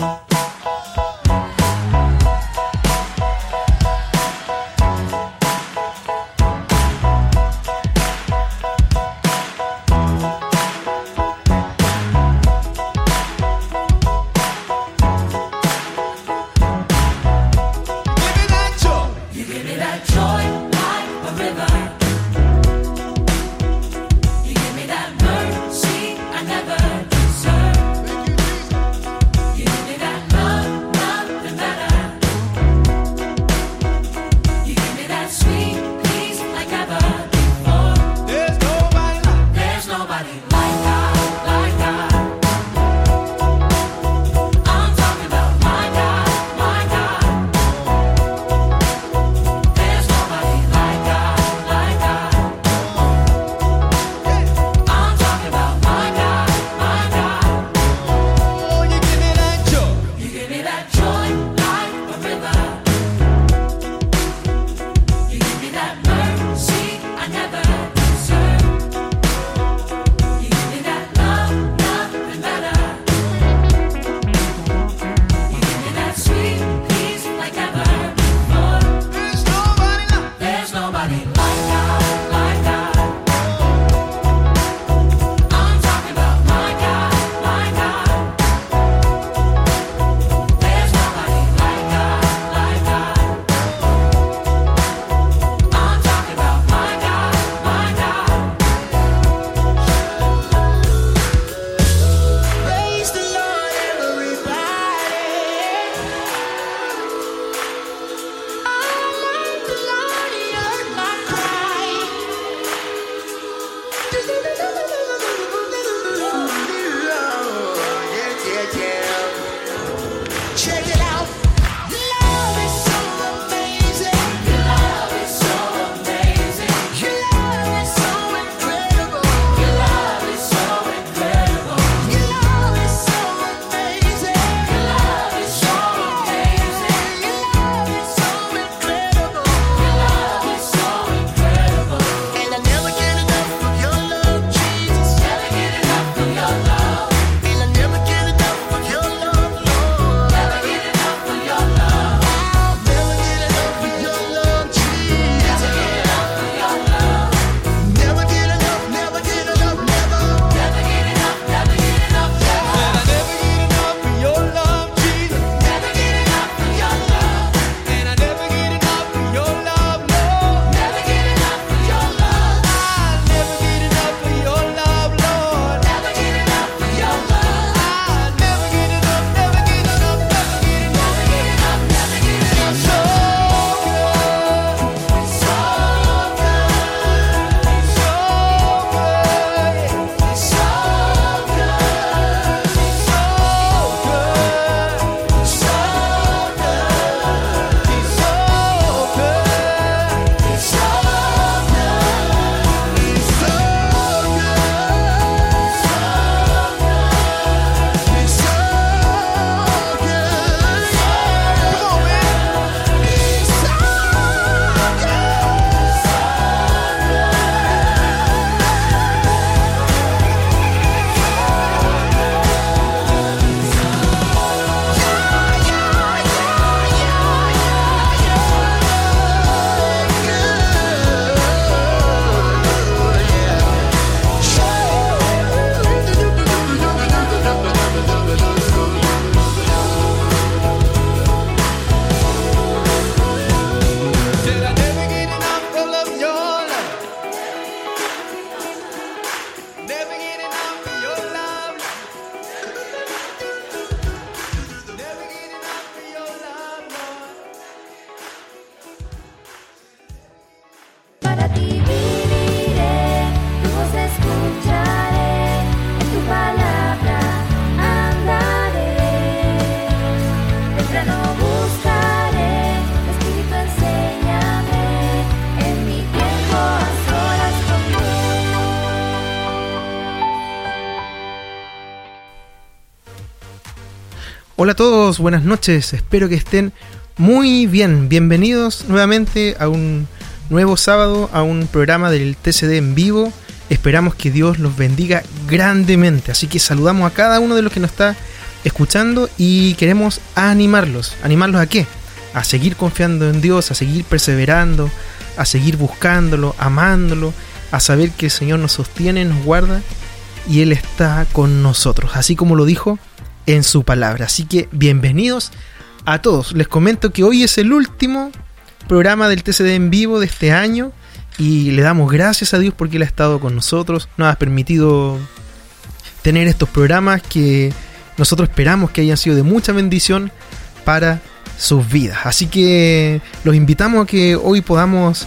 Bye. Hola a todos, buenas noches, espero que estén muy bien. Bienvenidos nuevamente a un nuevo sábado, a un programa del TCD en vivo. Esperamos que Dios los bendiga grandemente. Así que saludamos a cada uno de los que nos está escuchando y queremos animarlos. ¿Animarlos a qué? A seguir confiando en Dios, a seguir perseverando, a seguir buscándolo, amándolo, a saber que el Señor nos sostiene, nos guarda y Él está con nosotros, así como lo dijo en su palabra. Así que bienvenidos a todos. Les comento que hoy es el último programa del TCD en vivo de este año y le damos gracias a Dios porque Él ha estado con nosotros, nos ha permitido tener estos programas que nosotros esperamos que hayan sido de mucha bendición para sus vidas. Así que los invitamos a que hoy podamos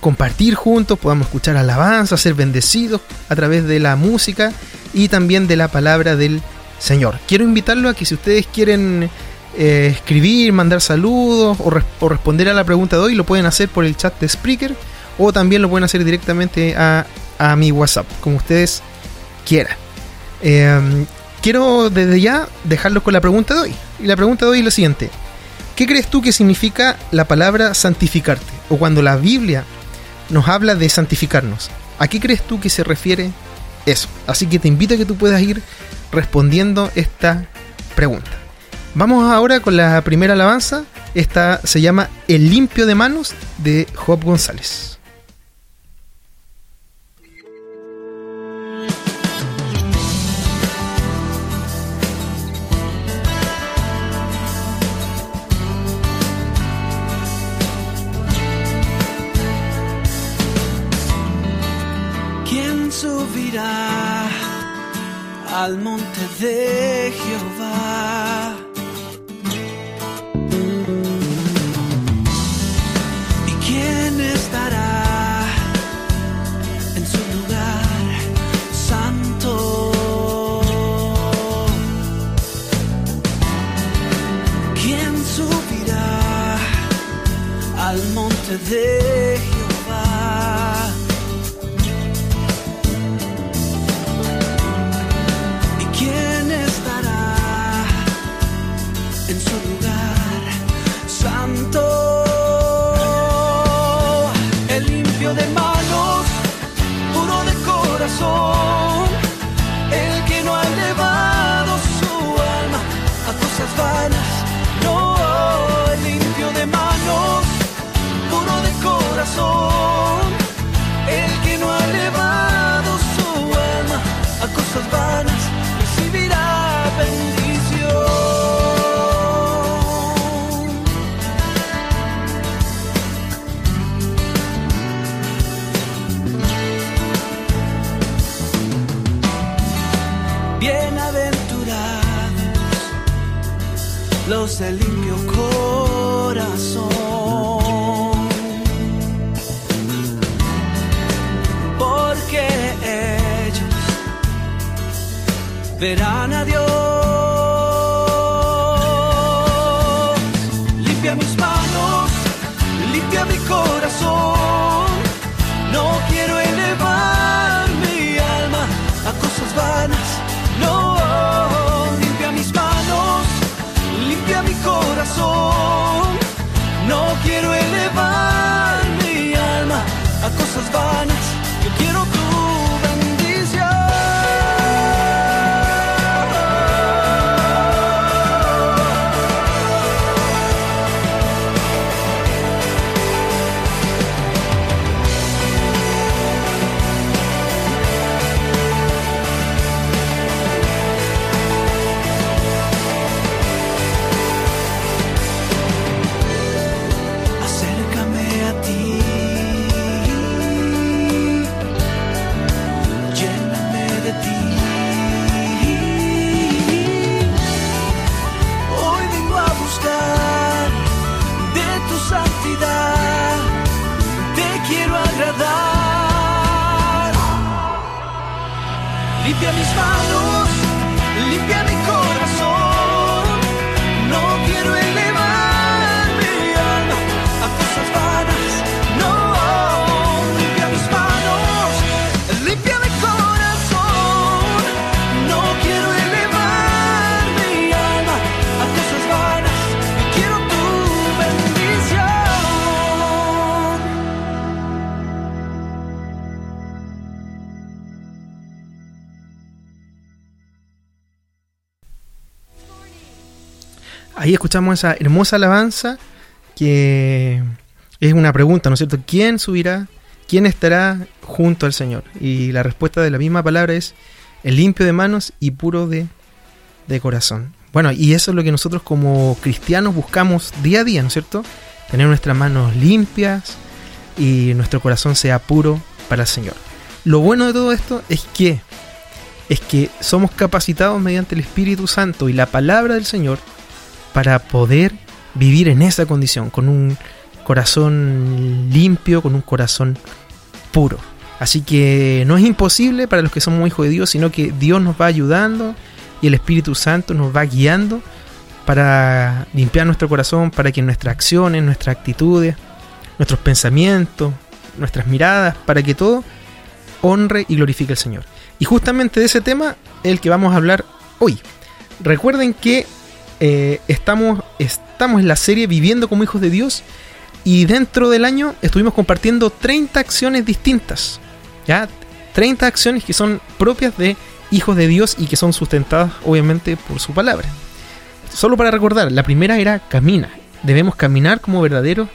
compartir juntos, podamos escuchar alabanza, ser bendecidos a través de la música y también de la palabra del Señor. Quiero invitarlo a que si ustedes quieren eh, escribir, mandar saludos o, responder a la pregunta de hoy, lo pueden hacer por el chat de Spreaker o también lo pueden hacer directamente a, mi WhatsApp, como ustedes quieran. Em, quiero desde ya dejarlos con la pregunta de hoy. Y la pregunta de hoy es la siguiente. ¿Qué crees tú que significa la palabra santificarte? O cuando la Biblia nos habla de santificarnos, ¿a qué crees tú que se refiere eso? Así que te invito a que tú puedas ir respondiendo esta pregunta. Vamos ahora con la primera alabanza. Esta se llama El limpio de manos de Job González. Al monte de Jehová. ¿Y quién estará en su lugar santo? ¿Quién subirá al monte de escuchamos esa hermosa alabanza que es una pregunta, ¿no es cierto? ¿Quién subirá? ¿Quién estará junto al Señor? Y la respuesta de la misma palabra es el limpio de manos y puro de, de corazón. Bueno, y eso es lo que nosotros como cristianos buscamos día a día, ¿no es cierto? Tener nuestras manos limpias y nuestro corazón sea puro para el Señor. Lo bueno de todo esto es que es que somos capacitados mediante el Espíritu Santo y la palabra del Señor para poder vivir en esa condición, con un corazón limpio, con un corazón puro. Así que no es imposible para los que somos hijos de Dios, sino que Dios nos va ayudando y el Espíritu Santo nos va guiando para limpiar nuestro corazón, para que nuestras acciones, nuestras actitudes, nuestros pensamientos, nuestras miradas, para que todo honre y glorifique al Señor. Y justamente de ese tema el que vamos a hablar hoy. Recuerden que eh, estamos, estamos en la serie Viviendo como hijos de Dios y dentro del año estuvimos compartiendo 30 acciones distintas. ¿ya? 30 acciones que son propias de hijos de Dios y que son sustentadas obviamente por su palabra. Solo para recordar, la primera era camina. Debemos caminar como verdaderos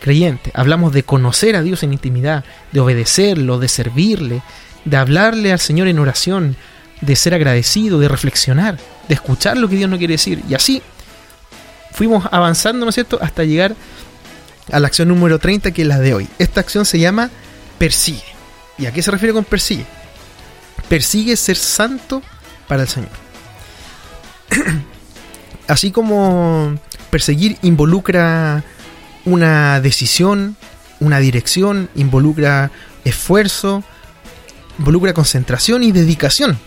creyentes. Hablamos de conocer a Dios en intimidad, de obedecerlo, de servirle, de hablarle al Señor en oración, de ser agradecido, de reflexionar, de escuchar lo que Dios no quiere decir. Y así fuimos avanzando, ¿no es cierto?, hasta llegar a la acción número 30, que es la de hoy. Esta acción se llama persigue. ¿Y a qué se refiere con persigue? Persigue ser santo para el Señor. Así como perseguir involucra una decisión, una dirección, involucra esfuerzo, involucra concentración y dedicación.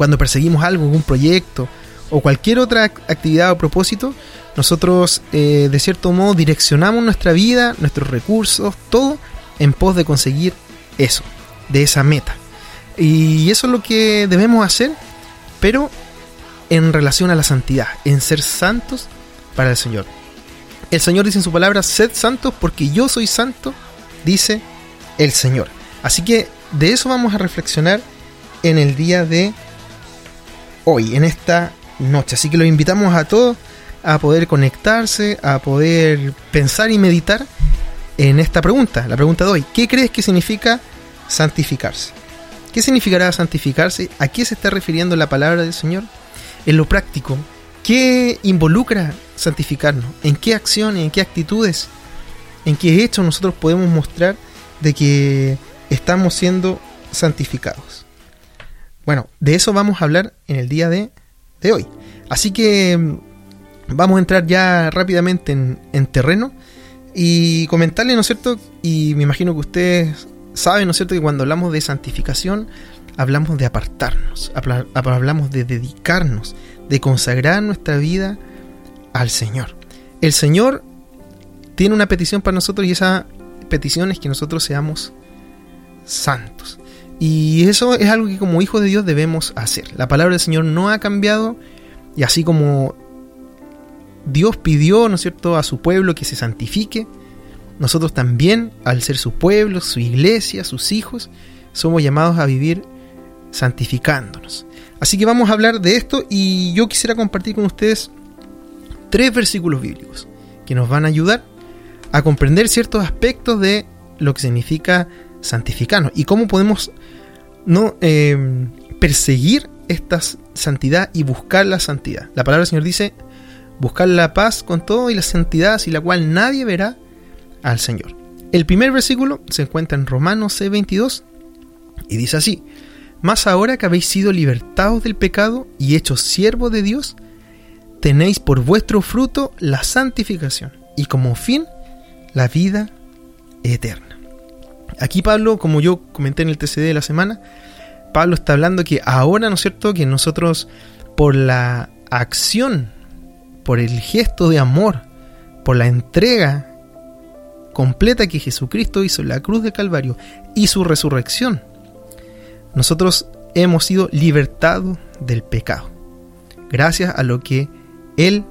Cuando perseguimos algo, un proyecto o cualquier otra actividad o propósito, nosotros eh, de cierto modo direccionamos nuestra vida, nuestros recursos, todo en pos de conseguir eso, de esa meta. Y eso es lo que debemos hacer, pero en relación a la santidad, en ser santos para el Señor. El Señor dice en su palabra, sed santos porque yo soy santo, dice el Señor. Así que de eso vamos a reflexionar en el día de hoy, en esta noche. Así que los invitamos a todos a poder conectarse, a poder pensar y meditar en esta pregunta, la pregunta de hoy. ¿Qué crees que significa santificarse? ¿Qué significará santificarse? ¿A qué se está refiriendo la palabra del Señor? En lo práctico, ¿qué involucra santificarnos? ¿En qué acciones, en qué actitudes, en qué hechos nosotros podemos mostrar de que estamos siendo santificados. Bueno, de eso vamos a hablar en el día de, hoy. Así que mm, vamos a entrar ya rápidamente en, terreno y comentarle, ¿no es cierto? Y me imagino que ustedes saben, ¿no es cierto?, que cuando hablamos de santificación, hablamos de apartarnos, hablamos de dedicarnos, de consagrar nuestra vida al Señor. El Señor tiene una petición para nosotros y esa petición es que nosotros seamos santos. Y eso es algo que como hijos de Dios debemos hacer. La palabra del Señor no ha cambiado y así como Dios pidió, ¿no es cierto?, a su pueblo que se santifique, nosotros también, al ser su pueblo, su iglesia, sus hijos, somos llamados a vivir santificándonos. Así que vamos a hablar de esto y yo quisiera compartir con ustedes tres versículos bíblicos que nos van a ayudar a comprender ciertos aspectos de lo que significa santificarnos y cómo podemos no eh, perseguir esta santidad y buscar la santidad. La palabra del Señor dice, buscar la paz con todo y la santidad sin la cual nadie verá al Señor. El primer versículo se encuentra en Romanos C22 y dice así, Mas ahora que habéis sido libertados del pecado y hechos siervos de Dios, tenéis por vuestro fruto la santificación y como fin la vida eterna. Aquí Pablo, como yo comenté en el TCD de la semana, Pablo está hablando que ahora, ¿no es cierto?, que nosotros por la acción, por el gesto de amor, por la entrega completa que Jesucristo hizo en la cruz de Calvario y su resurrección, nosotros hemos sido libertados del pecado, gracias a lo que Él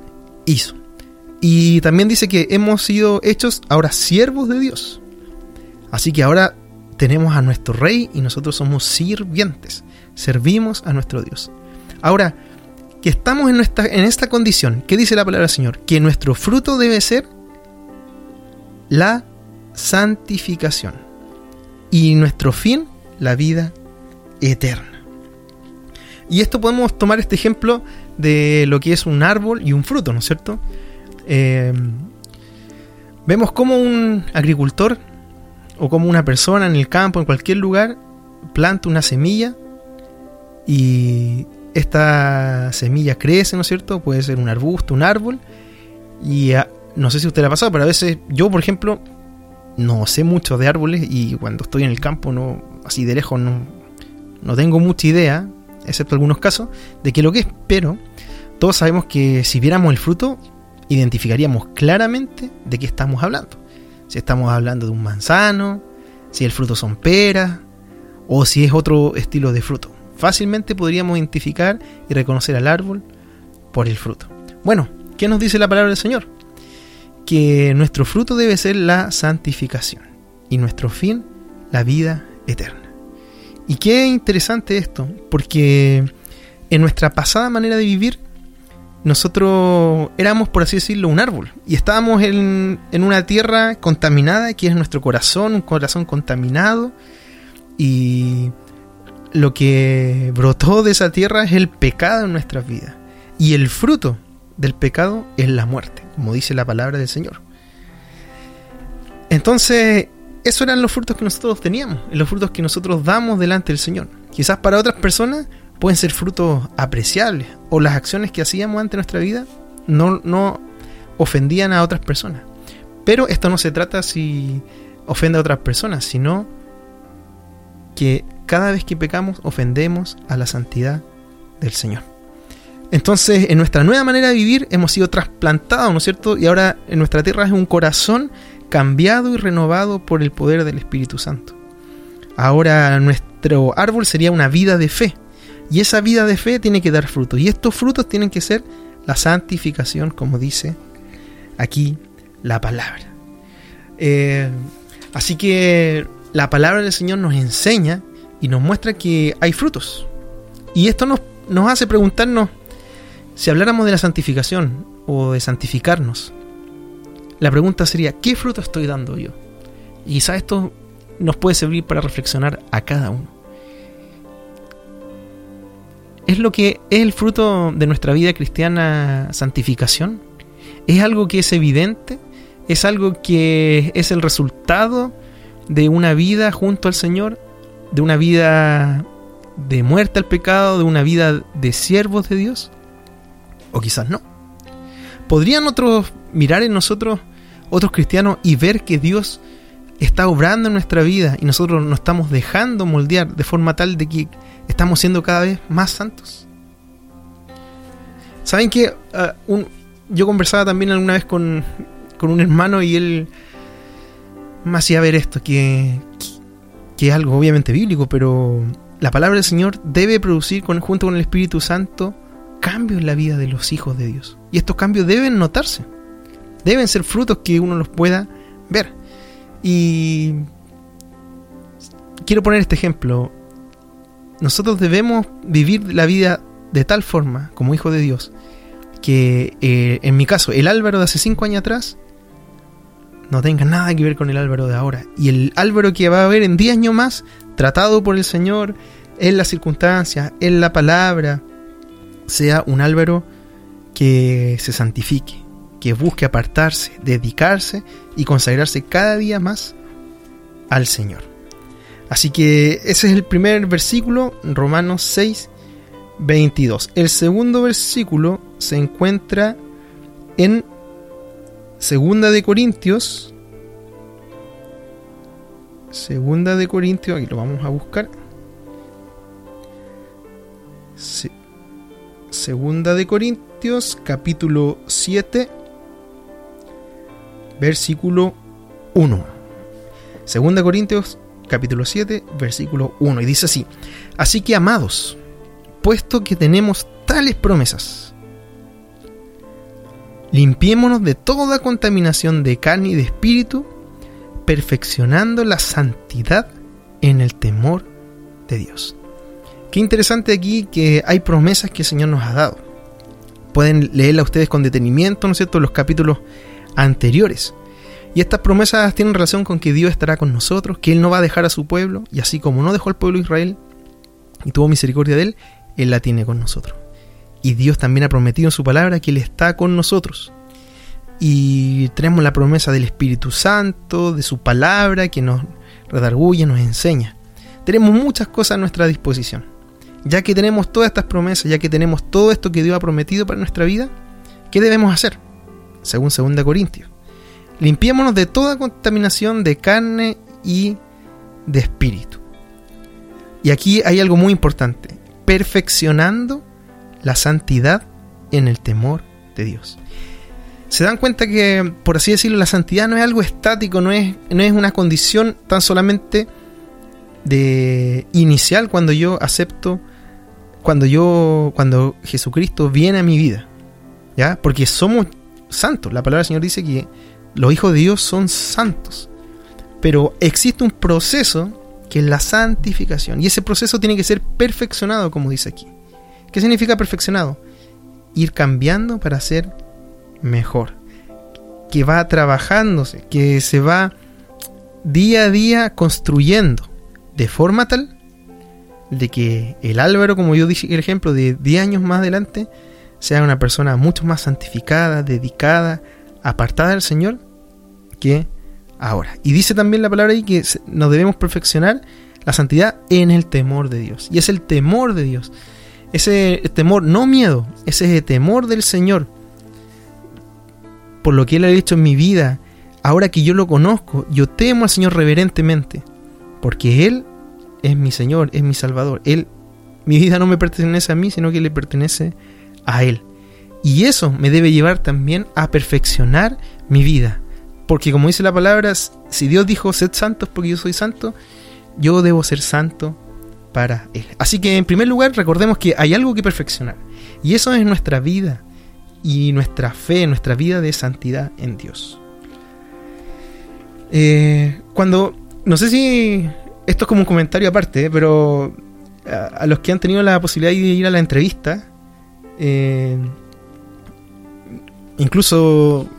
hizo. Y también dice que hemos sido hechos ahora siervos de Dios. Así que ahora tenemos a nuestro rey y nosotros somos sirvientes. Servimos a nuestro Dios. Ahora, que estamos en, en esta condición, ¿qué dice la palabra del Señor? Que nuestro fruto debe ser la santificación y nuestro fin, la vida eterna. Y esto podemos tomar este ejemplo de lo que es un árbol y un fruto, ¿no es cierto? Eh, vemos como un agricultor o como una persona en el campo, en cualquier lugar, planta una semilla y esta semilla crece, ¿no es cierto? Puede ser un arbusto, un árbol. Y no sé si usted le ha pasado, pero a veces yo, por ejemplo, no sé mucho de árboles y cuando estoy en el campo, no así de lejos, no, no tengo mucha idea, excepto algunos casos, de qué lo que es. Pero todos sabemos que si viéramos el fruto, identificaríamos claramente de qué estamos hablando. Si estamos hablando de un manzano, si el fruto son peras, o si es otro estilo de fruto. Fácilmente podríamos identificar y reconocer al árbol por el fruto. Bueno, ¿qué nos dice la palabra del Señor? Que nuestro fruto debe ser la santificación y nuestro fin la vida eterna. Y qué interesante esto, porque en nuestra pasada manera de vivir, nosotros éramos, por así decirlo, un árbol. Y estábamos en, en, una tierra contaminada, que es nuestro corazón, un corazón contaminado. Y lo que brotó de esa tierra es el pecado en nuestras vidas. Y el fruto del pecado es la muerte, como dice la palabra del Señor. Entonces, esos eran los frutos que nosotros teníamos, los frutos que nosotros damos delante del Señor. Quizás para otras personas pueden ser frutos apreciables, o las acciones que hacíamos ante nuestra vida no, no ofendían a otras personas. Pero esto no se trata si ofende a otras personas, sino que cada vez que pecamos ofendemos a la santidad del Señor. Entonces, en nuestra nueva manera de vivir hemos sido trasplantados, ¿no es cierto? Y ahora en nuestra tierra es un corazón cambiado y renovado por el poder del Espíritu Santo. Ahora nuestro árbol sería una vida de fe. Y esa vida de fe tiene que dar frutos. Y estos frutos tienen que ser la santificación, como dice aquí la palabra. Eh, así que la palabra del Señor nos enseña y nos muestra que hay frutos. Y esto nos, nos hace preguntarnos, si habláramos de la santificación o de santificarnos, la pregunta sería, ¿qué fruto estoy dando yo? Y quizá esto nos puede servir para reflexionar a cada uno. ¿Es lo que es el fruto de nuestra vida cristiana santificación? ¿Es algo que es evidente? ¿Es algo que es el resultado de una vida junto al Señor? de una vida de muerte al pecado, de una vida de siervos de Dios? O quizás no. ¿Podrían otros mirar en nosotros, otros cristianos, y ver que Dios está obrando en nuestra vida y nosotros nos estamos dejando moldear de forma tal de que estamos siendo cada vez más santos? ¿Saben que uh, yo conversaba también alguna vez con, con un hermano y él me hacía ver esto, que, que es algo obviamente bíblico, pero la palabra del Señor debe producir junto con el Espíritu Santo cambios en la vida de los hijos de Dios. Y estos cambios deben notarse, deben ser frutos que uno los pueda ver. Y quiero poner este ejemplo. Nosotros debemos vivir la vida de tal forma, como hijo de Dios, que eh, en mi caso, el Álvaro de hace cinco años atrás no tenga nada que ver con el Álvaro de ahora. Y el Álvaro que va a haber en 10 años más, tratado por el Señor, en las circunstancias, en la palabra, sea un Álvaro que se santifique, que busque apartarse, dedicarse y consagrarse cada día más al Señor. Así que ese es el primer versículo, Romanos 6, 22. El segundo versículo se encuentra en Segunda de Corintios. Segunda de Corintios, aquí lo vamos a buscar. Segunda de Corintios, capítulo 7, versículo 1. Segunda de Corintios, capítulo 7, versículo 1. Y dice así, así que amados, puesto que tenemos tales promesas, Limpiémonos de toda contaminación de carne y de espíritu, perfeccionando la santidad en el temor de Dios. Qué interesante aquí que hay promesas que el Señor nos ha dado. pueden leerla ustedes con detenimiento, ¿no es cierto?, los capítulos anteriores. Y estas promesas tienen relación con que Dios estará con nosotros, que Él no va a dejar a su pueblo, y así como no dejó al pueblo de Israel y tuvo misericordia de Él, Él la tiene con nosotros. Y Dios también ha prometido en su palabra que Él está con nosotros. Y tenemos la promesa del Espíritu Santo, de su palabra, que nos redarguye, nos enseña. Tenemos muchas cosas a nuestra disposición. Ya que tenemos todas estas promesas, ya que tenemos todo esto que Dios ha prometido para nuestra vida, ¿qué debemos hacer? Según 2 Corintios. Limpiémonos de toda contaminación de carne y de espíritu. Y aquí hay algo muy importante. Perfeccionando la santidad en el temor de Dios. Se dan cuenta que, por así decirlo, la santidad no es algo estático, no es, no es una condición tan solamente de inicial cuando yo acepto, cuando yo, cuando Jesucristo viene a mi vida, ¿ya? Porque somos santos. La palabra del Señor dice que los hijos de Dios son santos. Pero existe un proceso que es la santificación. Y ese proceso tiene que ser perfeccionado, como dice aquí. ¿Qué significa perfeccionado? Ir cambiando para ser mejor. Que va trabajándose, que se va día a día construyendo de forma tal de que el Álvaro, como yo dije el ejemplo, de 10 años más adelante, sea una persona mucho más santificada, dedicada, apartada del Señor que ahora. Y dice también la palabra ahí que nos debemos perfeccionar la santidad en el temor de Dios. Y es el temor de Dios. Ese temor, no miedo, ese es temor del Señor. Por lo que Él ha dicho en mi vida, ahora que yo lo conozco, yo temo al Señor reverentemente. Porque Él es mi Señor, es mi Salvador. Él, mi vida no me pertenece a mí, sino que le pertenece a Él. Y eso me debe llevar también a perfeccionar mi vida. Porque como dice la palabra, si Dios dijo, sed santos porque yo soy santo, yo debo ser santo para Él. Así que en primer lugar recordemos que hay algo que perfeccionar. Y eso es nuestra vida y nuestra fe, nuestra vida de santidad en Dios. Eh, cuando, no sé si esto es como un comentario aparte, eh, pero a, los que han tenido la posibilidad de ir a la entrevista, eh, incluso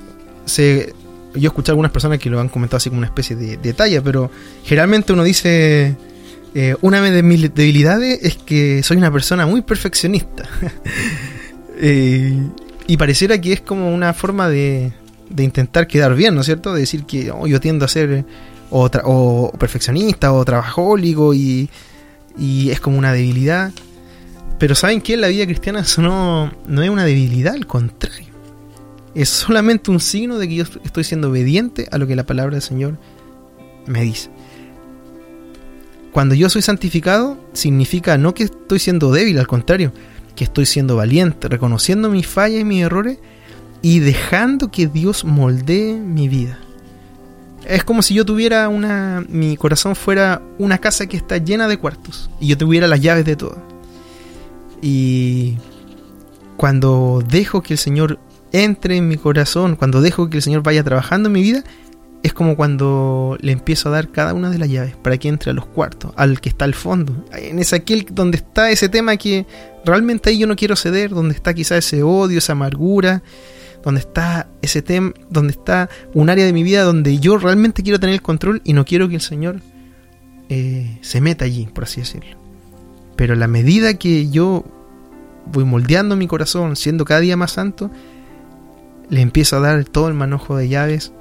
yo he escuchado algunas personas que lo han comentado así como una especie de, detalle, pero generalmente uno dice, eh, una de mis debilidades es que soy una persona muy perfeccionista. Eh, y pareciera que es como una forma de, de, intentar quedar bien, ¿no es cierto? De decir que oh, yo tiendo a ser o, o perfeccionista o trabajólico y, y es como una debilidad. Pero ¿saben qué? La vida cristiana eso no es una debilidad, al contrario es solamente un signo de que yo estoy siendo obediente a lo que la palabra del Señor me dice. Cuando yo soy santificado, significa no que estoy siendo débil, al contrario, que estoy siendo valiente, reconociendo mis fallas y mis errores y dejando que Dios moldee mi vida. Es como si yo tuviera una. Mi corazón fuera una casa que está llena de cuartos y yo tuviera las llaves de todo. Y cuando dejo que el Señor entre en mi corazón, cuando dejo que el Señor vaya trabajando en mi vida, es como cuando le empiezo a dar cada una de las llaves para que entre a los cuartos, al que está al fondo, en ese aquel donde está ese tema que realmente ahí yo no quiero ceder, donde está quizá ese odio, esa amargura, donde está ese tema, donde está un área de mi vida donde yo realmente quiero tener el control y no quiero que el Señor eh, se meta allí, por así decirlo. Pero la medida que yo voy moldeando mi corazón, siendo cada día más santo, le empiezo a dar todo el manojo de llaves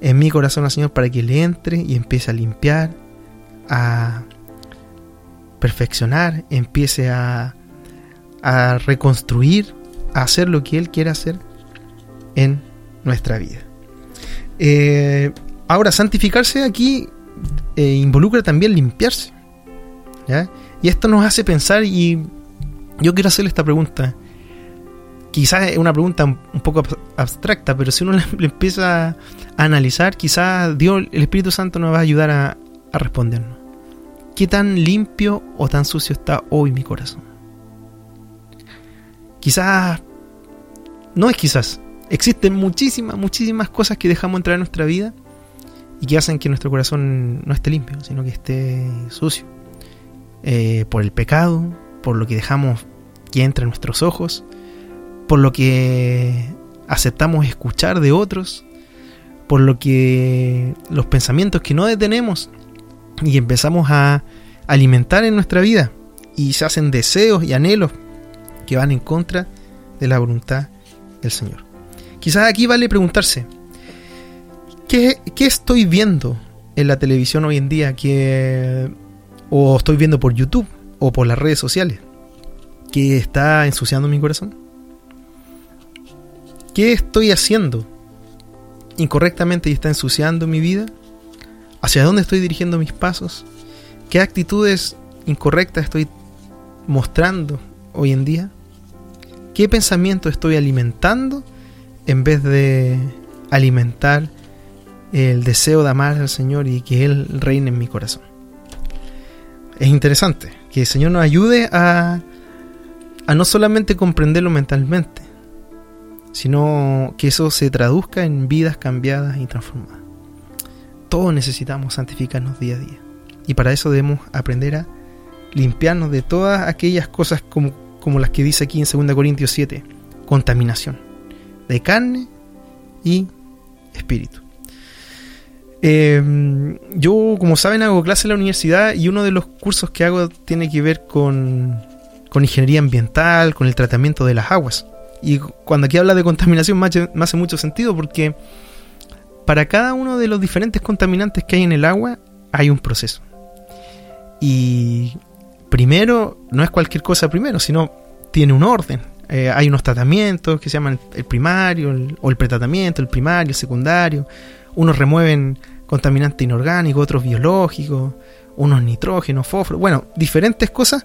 en mi corazón al Señor para que le entre y empiece a limpiar, a perfeccionar, empiece a, reconstruir, a hacer lo que Él quiere hacer en nuestra vida. Eh, ahora, santificarse aquí eh, involucra también limpiarse. Y esto nos hace pensar y yo quiero hacerle esta pregunta quizás es una pregunta un poco abstracta, pero si uno le, empieza a analizar, quizás Dios, el Espíritu Santo nos va a ayudar a, a respondernos. ¿Qué tan limpio o tan sucio está hoy mi corazón? Quizás, no es quizás, existen muchísimas, muchísimas cosas que dejamos entrar en nuestra vida y que hacen que nuestro corazón no esté limpio, sino que esté sucio. Eh, por el pecado, por lo que dejamos que entre en nuestros ojos, por lo que aceptamos escuchar de otros, por lo que los pensamientos que no detenemos y empezamos a alimentar en nuestra vida y se hacen deseos y anhelos que van en contra de la voluntad del Señor. Quizás aquí vale preguntarse, ¿qué, qué estoy viendo en la televisión hoy en día? Que, ¿O estoy viendo por YouTube o por las redes sociales? ¿Que está ensuciando mi corazón? ¿Qué estoy haciendo incorrectamente y está ensuciando mi vida? ¿Hacia dónde estoy dirigiendo mis pasos? ¿Qué actitudes incorrectas estoy mostrando hoy en día? ¿Qué pensamiento estoy alimentando en vez de alimentar el deseo de amar al Señor y que Él reine en mi corazón? Es interesante que el Señor nos ayude a, no solamente comprenderlo mentalmente, sino que eso se traduzca en vidas cambiadas y transformadas. Todos necesitamos santificarnos día a día. Y para eso debemos aprender a limpiarnos de todas aquellas cosas como, como las que dice aquí en 2 Corintios 7. Contaminación de carne y espíritu. Eh, yo, como saben, hago clase en la universidad y uno de los cursos que hago tiene que ver con, con ingeniería ambiental, con el tratamiento de las aguas. Y cuando aquí habla de contaminación me hace, mucho sentido porque para cada uno de los diferentes contaminantes que hay en el agua hay un proceso. Y primero, no es cualquier cosa primero, sino tiene un orden. Eh, hay unos tratamientos que se llaman el primario o el pretratamiento, el primario, el secundario. Unos remueven contaminantes inorgánicos, otros biológicos, unos nitrógenos, fósforo, bueno, diferentes cosas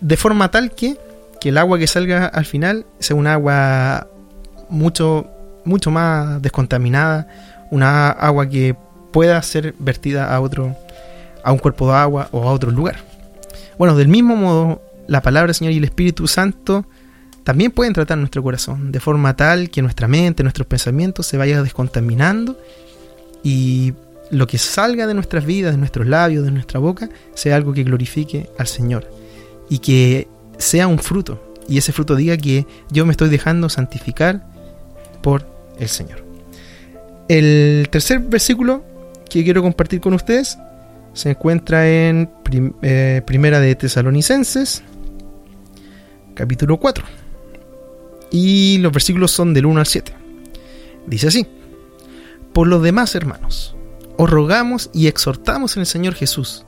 de forma tal que, que el agua que salga al final sea un agua mucho, mucho más descontaminada, una agua que pueda ser vertida a otro, a un cuerpo de agua o a otro lugar. Bueno, del mismo modo, la palabra del Señor y el Espíritu Santo también pueden tratar nuestro corazón de forma tal que nuestra mente, nuestros pensamientos se vayan descontaminando y lo que salga de nuestras vidas, de nuestros labios, de nuestra boca, sea algo que glorifique al Señor y que sea un fruto y ese fruto diga que yo me estoy dejando santificar por el Señor. El tercer versículo que quiero compartir con ustedes se encuentra en prim- eh, Primera de Tesalonicenses, capítulo 4. Y los versículos son del 1 al 7. Dice así: Por los demás, hermanos, os rogamos y exhortamos en el Señor Jesús,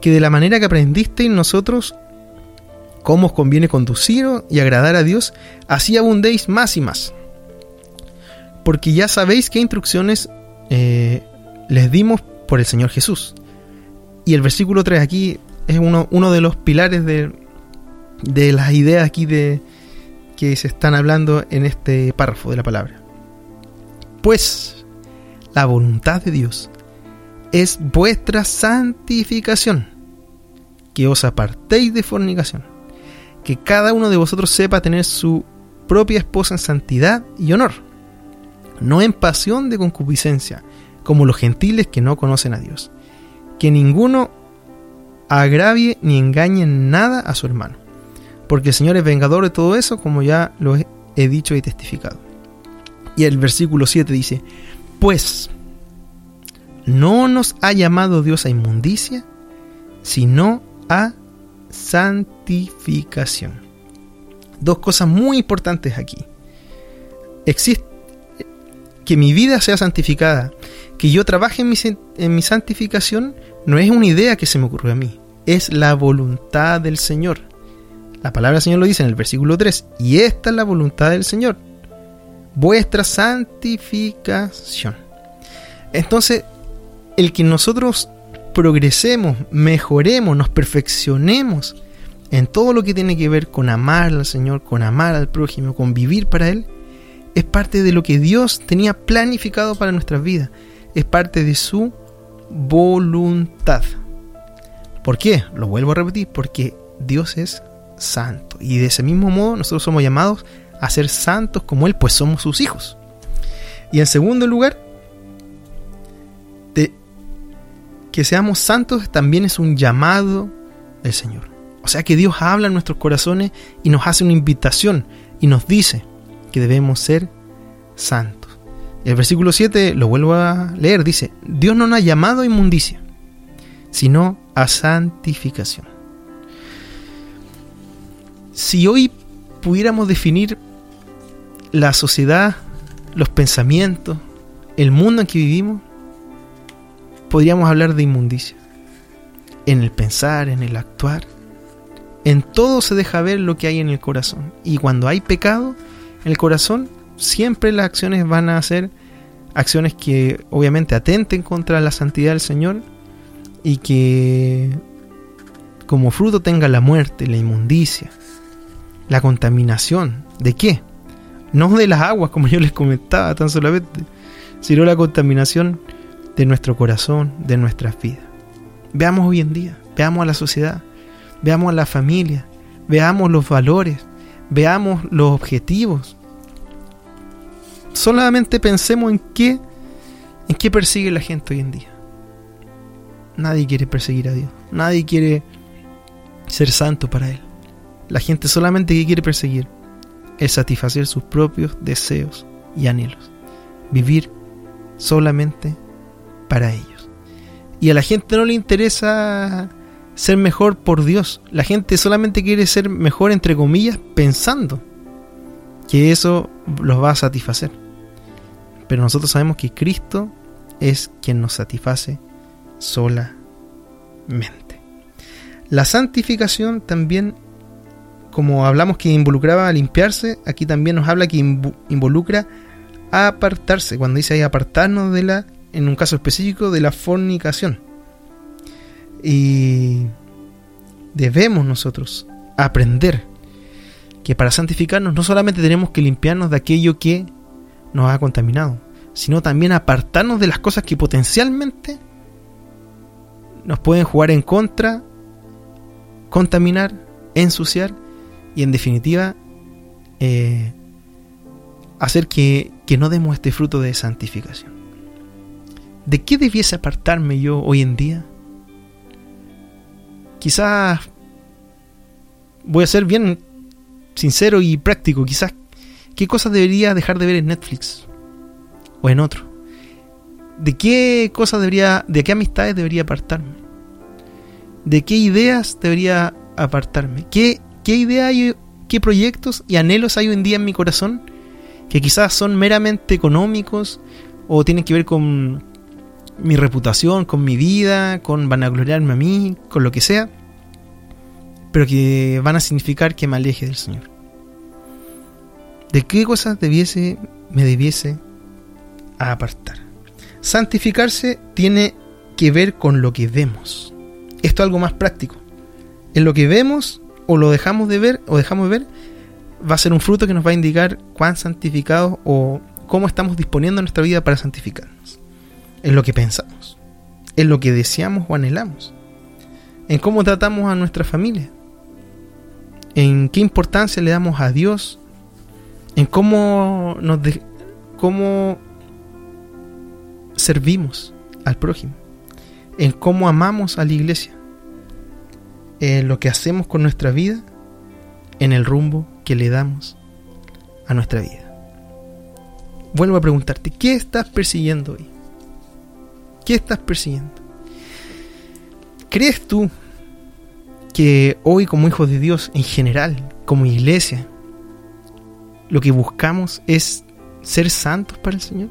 que de la manera que aprendisteis nosotros cómo os conviene conduciros y agradar a Dios, así abundéis más y más. Porque ya sabéis qué instrucciones eh, les dimos por el Señor Jesús. Y el versículo 3 aquí es uno, de los pilares de, de las ideas aquí de, que se están hablando en este párrafo de la palabra. Pues la voluntad de Dios es vuestra santificación, que os apartéis de fornicación, que cada uno de vosotros sepa tener su propia esposa en santidad y honor, no en pasión de concupiscencia, como los gentiles que no conocen a Dios, que ninguno agravie ni engañe en nada a su hermano, porque el Señor es vengador de todo eso, como ya lo he, he dicho y testificado. Y el versículo 7 dice, pues no nos ha llamado Dios a inmundicia, sino a santificación. Dos cosas muy importantes aquí. Existe que mi vida sea santificada, que yo trabaje en mi, en mi santificación, no es una idea que se me ocurrió a mí, es la voluntad del Señor. La palabra del Señor lo dice en el versículo 3, y esta es la voluntad del Señor, vuestra santificación. Entonces, el que nosotros progresemos, mejoremos, nos perfeccionemos en todo lo que tiene que ver con amar al Señor, con amar al prójimo, con vivir para Él, es parte de lo que Dios tenía planificado para nuestras vidas. Es parte de su voluntad. ¿Por qué? Lo vuelvo a repetir, porque Dios es santo. Y de ese mismo modo nosotros somos llamados a ser santos como Él, pues somos sus hijos. Y en segundo lugar, que seamos santos también es un llamado del Señor. O sea que Dios habla en nuestros corazones y nos hace una invitación y nos dice que debemos ser santos. El versículo 7 lo vuelvo a leer, dice, Dios no nos ha llamado a inmundicia, sino a santificación. Si hoy pudiéramos definir la sociedad, los pensamientos, el mundo en que vivimos, podríamos hablar de inmundicia. En el pensar, en el actuar, en todo se deja ver lo que hay en el corazón. Y cuando hay pecado el corazón, siempre las acciones van a ser acciones que obviamente atenten contra la santidad del Señor y que como fruto tenga la muerte, la inmundicia, la contaminación. ¿De qué? No de las aguas, como yo les comentaba tan solamente, sino la contaminación de nuestro corazón, de nuestras vidas. Veamos hoy en día, veamos a la sociedad, veamos a la familia, veamos los valores, veamos los objetivos. Solamente pensemos en qué, en qué persigue la gente hoy en día. Nadie quiere perseguir a Dios, nadie quiere ser santo para Él. La gente solamente que quiere perseguir es satisfacer sus propios deseos y anhelos. Vivir solamente para ellos. Y a la gente no le interesa ser mejor por Dios. La gente solamente quiere ser mejor, entre comillas, pensando que eso los va a satisfacer. Pero nosotros sabemos que Cristo es quien nos satisface solamente. La santificación también, como hablamos que involucraba a limpiarse, aquí también nos habla que involucra apartarse. Cuando dice ahí apartarnos de la, en un caso específico, de la fornicación. Y debemos nosotros aprender que para santificarnos no solamente tenemos que limpiarnos de aquello que nos ha contaminado, sino también apartarnos de las cosas que potencialmente nos pueden jugar en contra, contaminar, ensuciar y en definitiva eh, hacer que, que no demos este fruto de santificación. ¿De qué debiese apartarme yo hoy en día? quizás voy a ser bien sincero y práctico, quizás qué cosas debería dejar de ver en Netflix o en otro. ¿De qué cosas debería, de qué amistades debería apartarme? ¿De qué ideas debería apartarme? ¿Qué, qué idea hay, qué proyectos y anhelos hay hoy en día en mi corazón que quizás son meramente económicos o tienen que ver con mi reputación, con mi vida, con vanagloriarme a mí, con lo que sea, pero que van a significar que me aleje del Señor. ¿De qué cosas debiese, me debiese apartar? Santificarse tiene que ver con lo que vemos. Esto es algo más práctico. En lo que vemos o lo dejamos de ver o dejamos de ver va a ser un fruto que nos va a indicar cuán santificados o cómo estamos disponiendo nuestra vida para santificarnos en lo que pensamos, en lo que deseamos o anhelamos, en cómo tratamos a nuestra familia, en qué importancia le damos a Dios, en cómo nos cómo servimos al prójimo, en cómo amamos a la iglesia, en lo que hacemos con nuestra vida, en el rumbo que le damos a nuestra vida. Vuelvo a preguntarte, ¿qué estás persiguiendo hoy? ¿Qué estás persiguiendo? ¿Crees tú que hoy como hijos de Dios en general, como iglesia, lo que buscamos es ser santos para el Señor?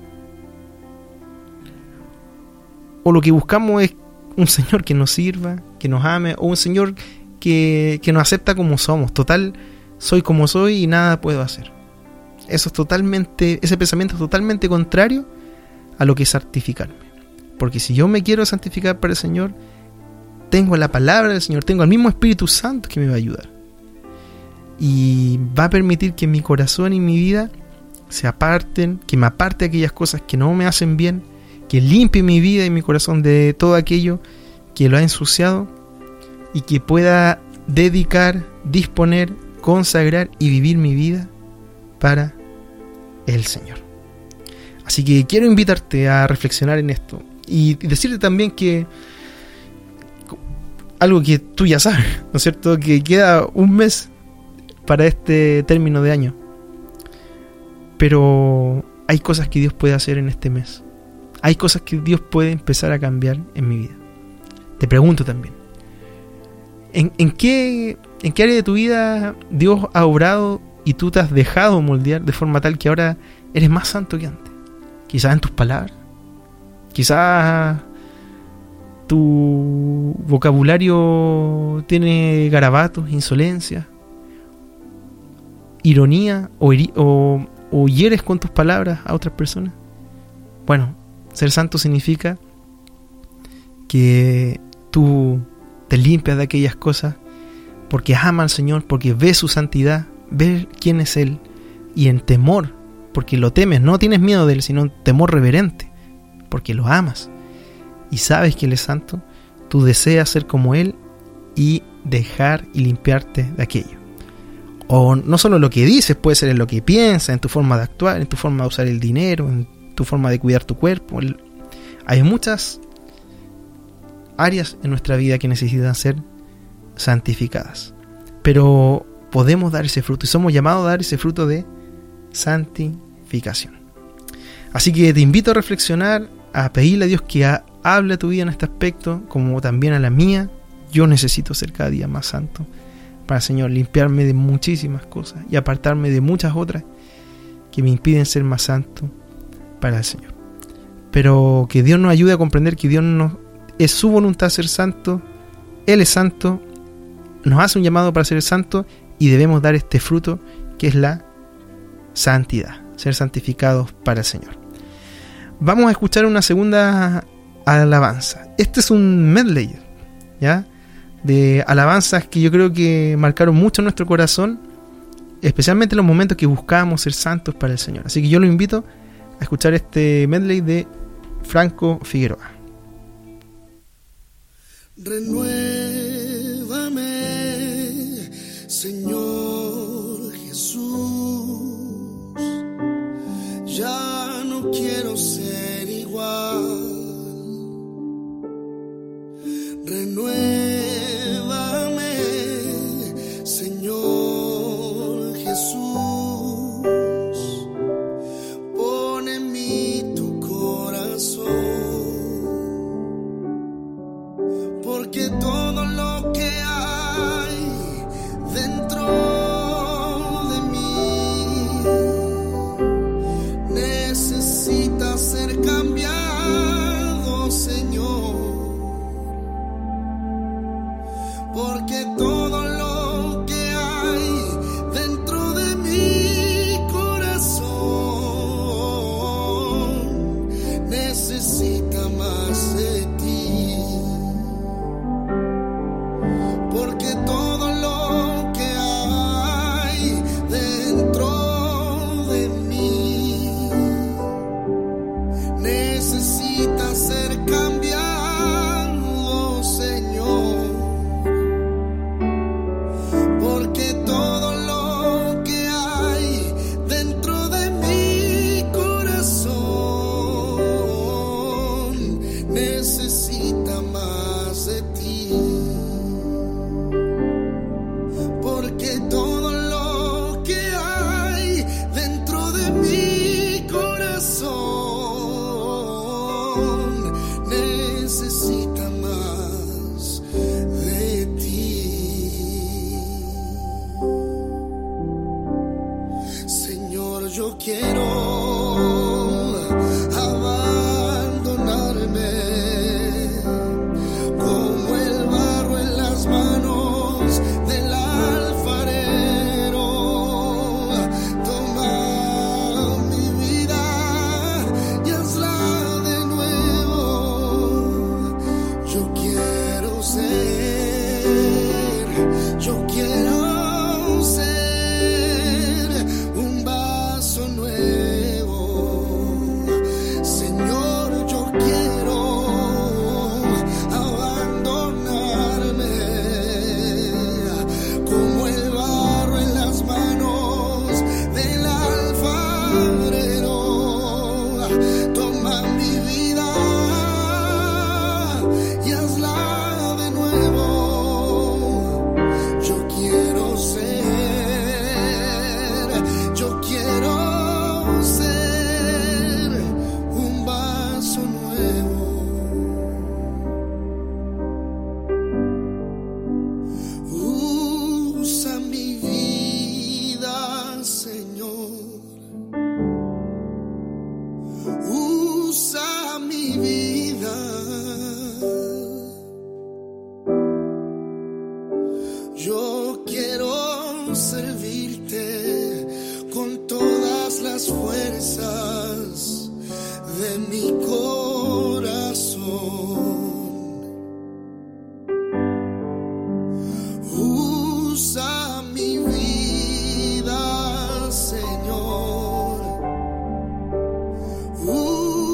¿O lo que buscamos es un Señor que nos sirva, que nos ame, o un Señor que, que nos acepta como somos? Total, soy como soy y nada puedo hacer. Eso es totalmente, ese pensamiento es totalmente contrario a lo que es santificarme. Porque si yo me quiero santificar para el Señor, tengo la palabra del Señor, tengo al mismo Espíritu Santo que me va a ayudar. Y va a permitir que mi corazón y mi vida se aparten, que me aparte aquellas cosas que no me hacen bien, que limpie mi vida y mi corazón de todo aquello que lo ha ensuciado y que pueda dedicar, disponer, consagrar y vivir mi vida para el Señor. Así que quiero invitarte a reflexionar en esto. Y decirte también que algo que tú ya sabes, ¿no es cierto? Que queda un mes para este término de año. Pero hay cosas que Dios puede hacer en este mes. Hay cosas que Dios puede empezar a cambiar en mi vida. Te pregunto también, ¿en, en qué, en qué área de tu vida Dios ha obrado y tú te has dejado moldear de forma tal que ahora eres más santo que antes? Quizás en tus palabras, quizás tu vocabulario tiene garabatos, insolencia, ironía o, hieres con tus palabras a otras personas. Bueno, ser santo significa que tú te limpias de aquellas cosas porque ama al Señor, porque ves su santidad, ves quién es Él y en temor, porque lo temes, no tienes miedo de Él, sino en temor reverente, porque lo amas y sabes que Él es santo, tú deseas ser como Él y dejar y limpiarte de aquello. O no solo lo que dices, puede ser en lo que piensas, en tu forma de actuar, en tu forma de usar el dinero, en tu forma de cuidar tu cuerpo. Hay muchas áreas en nuestra vida que necesitan ser santificadas. Pero podemos dar ese fruto y somos llamados a dar ese fruto de santificación. Así que te invito a reflexionar, a pedirle a Dios que ha- hable a tu vida en este aspecto, como también a la mía. Yo necesito ser cada día más santo para, Señor, limpiarme de muchísimas cosas y apartarme de muchas otras que me impiden ser más santo para el Señor. Pero que Dios nos ayude a comprender que Dios nos, es su voluntad ser santo, Él es santo, nos hace un llamado para ser santo y debemos dar este fruto que es la santidad, ser santificados para el Señor. Vamos a escuchar una segunda alabanza. Este es un medley, ¿ya? De alabanzas que yo creo que marcaron mucho nuestro corazón, especialmente en los momentos que buscábamos ser santos para el Señor. Así que yo lo invito a escuchar este medley de Franco Figueroa. Renuévame,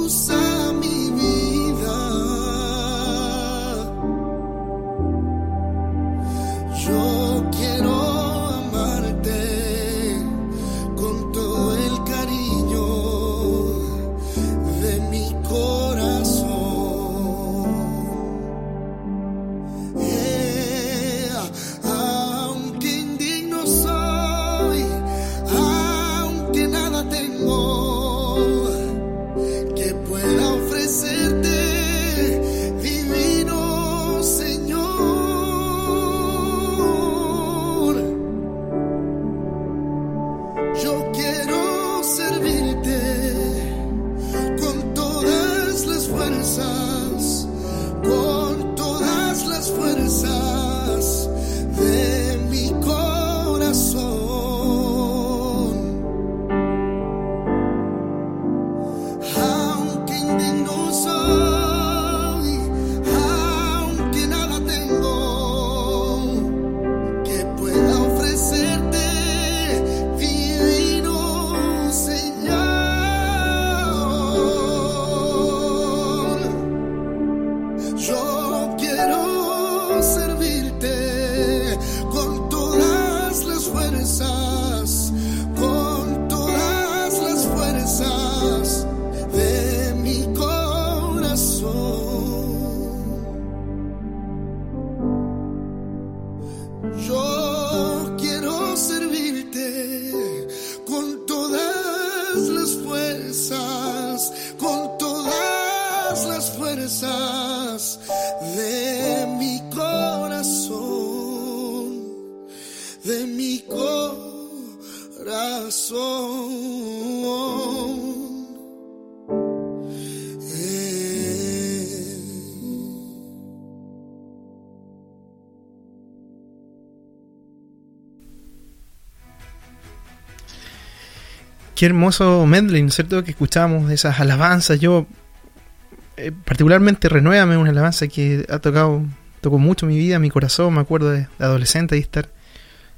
so Qué hermoso medley, ¿no es cierto? Que escuchamos esas alabanzas. Yo, eh, particularmente, Renuévame, una alabanza que ha tocado, tocó mucho mi vida, mi corazón. Me acuerdo de, adolescente y estar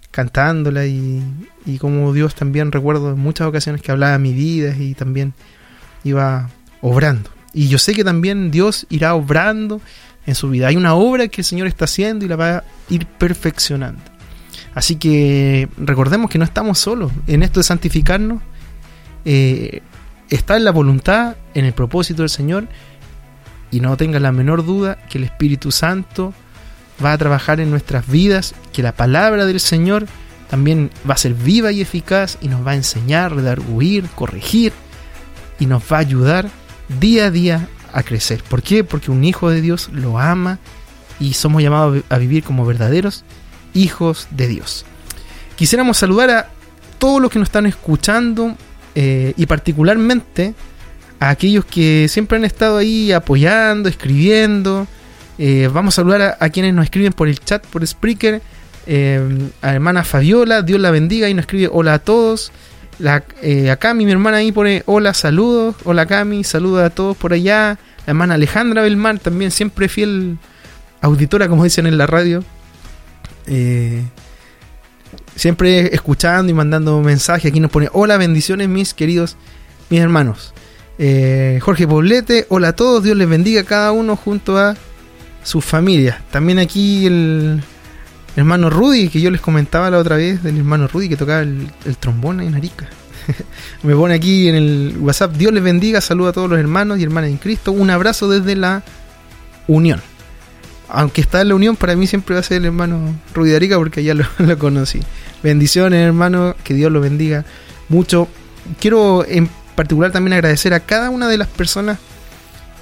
cantándola y, y como Dios también recuerdo en muchas ocasiones que hablaba mi vida y también iba obrando. Y yo sé que también Dios irá obrando en su vida. Hay una obra que el Señor está haciendo y la va a ir perfeccionando. Así que recordemos que no estamos solos en esto de santificarnos. Eh, está en la voluntad, en el propósito del Señor. Y no tengan la menor duda que el Espíritu Santo va a trabajar en nuestras vidas, que la palabra del Señor también va a ser viva y eficaz y nos va a enseñar, redarguir, corregir y nos va a ayudar día a día a crecer. ¿Por qué? Porque un hijo de Dios lo ama y somos llamados a vivir como verdaderos hijos de Dios. Quisiéramos saludar a todos los que nos están escuchando eh, y particularmente a aquellos que siempre han estado ahí apoyando, escribiendo. Eh, vamos a saludar a, quienes nos escriben por el chat, por Spreaker. Eh, a hermana Fabiola, Dios la bendiga y nos escribe hola a todos. La, a Cami, mi hermana ahí pone hola, saludos. Hola Cami, saludos a todos por allá. La hermana Alejandra Belmar, también siempre fiel auditora, como dicen en la radio. Siempre escuchando y mandando mensajes. Aquí nos pone hola, bendiciones mis queridos, mis hermanos. Eh, Jorge Poblete, hola a todos, Dios les bendiga a cada uno junto a sus familias. También aquí el hermano Rudy, que yo les comentaba la otra vez, del hermano Rudy que tocaba el, el trombón en Arica. Me pone aquí en el WhatsApp, Dios les bendiga, saluda a todos los hermanos y hermanas en Cristo, un abrazo desde la Unión. Aunque está en la Unión, para mí siempre va a ser el hermano Rudy Arica porque ya lo, conocí. Bendiciones hermano, que Dios lo bendiga mucho. Quiero en particular también agradecer a cada una de las personas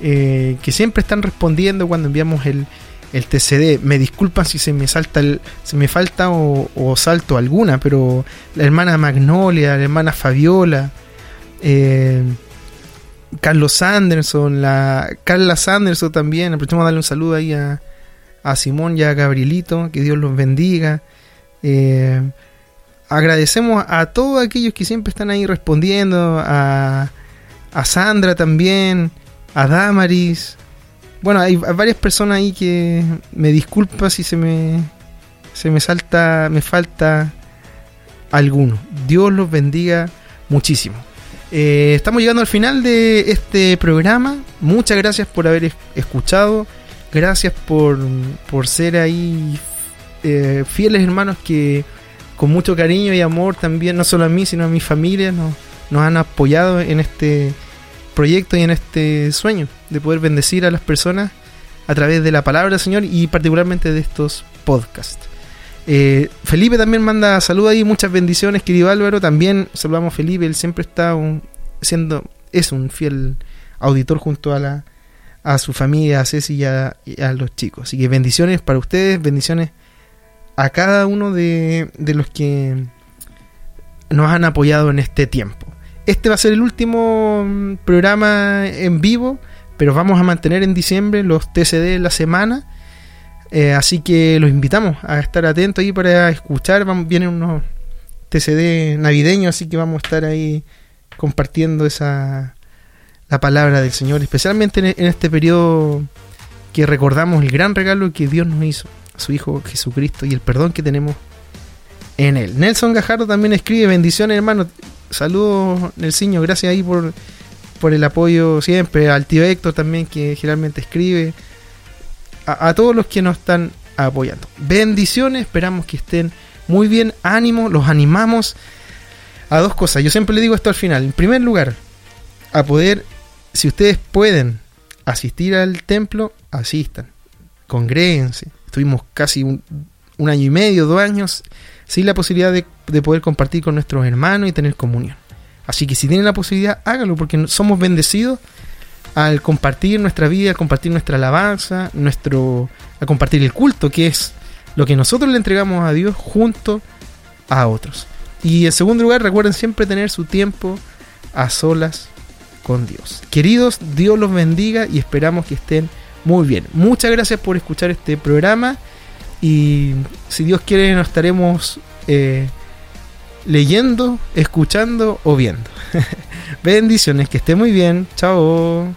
eh, que siempre están respondiendo cuando enviamos el, el TCD. Me disculpan si se me salta el, se me falta o, salto alguna, pero la hermana Magnolia, la hermana Fabiola, eh, Carlos Sanderson, la Carla Sanderson también. Aprovechamos a darle un saludo ahí a, a Simón y a Gabrielito, que Dios los bendiga. Eh, agradecemos a todos aquellos que siempre están ahí respondiendo, a, a Sandra también, a Damaris. Bueno, hay varias personas ahí que me disculpa si se me se me salta, me falta alguno. Dios los bendiga muchísimo. Eh, estamos llegando al final de este programa. Muchas gracias por haber es- escuchado. Gracias por, por ser ahí eh, fieles hermanos que con mucho cariño y amor también, no solo a mí, sino a mi familia, nos, han apoyado en este proyecto y en este sueño de poder bendecir a las personas a través de la palabra del Señor y particularmente de estos podcasts. Eh, Felipe también manda saludos ahí, muchas bendiciones, querido Álvaro. También saludamos a Felipe, él siempre está siendo, es un fiel auditor junto a la a su familia, a Ceci y a, los chicos. Así que bendiciones para ustedes, bendiciones a cada uno de, de los que nos han apoyado en este tiempo. Este va a ser el último mm, programa en vivo, pero vamos a mantener en diciembre los TCD de la semana. Eh, así que los invitamos a estar atentos ahí para escuchar. Vamos, vienen unos TCD navideños, así que vamos a estar ahí compartiendo esa la palabra del Señor, especialmente en, en este periodo que recordamos el gran regalo que Dios nos hizo, a su Hijo Jesucristo y el perdón que tenemos en él. Nelson Gajardo también escribe bendiciones, hermano. Saludos, Nelsinho, gracias ahí por, por el apoyo siempre. Al tío Héctor también, que generalmente escribe. A, a todos los que nos están apoyando. Bendiciones, esperamos que estén muy bien. Ánimo, los animamos a dos cosas. Yo siempre le digo esto al final. En primer lugar, a poder, si ustedes pueden asistir al templo, asistan. Congréguense. Estuvimos casi un, año y medio, dos años, sin la posibilidad de, de poder compartir con nuestros hermanos y tener comunión. Así que si tienen la posibilidad, háganlo, porque somos bendecidos al compartir nuestra vida, al compartir nuestra alabanza, nuestro, a compartir el culto, que es lo que nosotros le entregamos a Dios junto a otros. Y en segundo lugar, recuerden siempre tener su tiempo a solas con Dios. Queridos, Dios los bendiga y esperamos que estén muy bien. Muchas gracias por escuchar este programa y si Dios quiere nos estaremos eh, leyendo, escuchando o viendo. Bendiciones, que esté muy bien. Chao.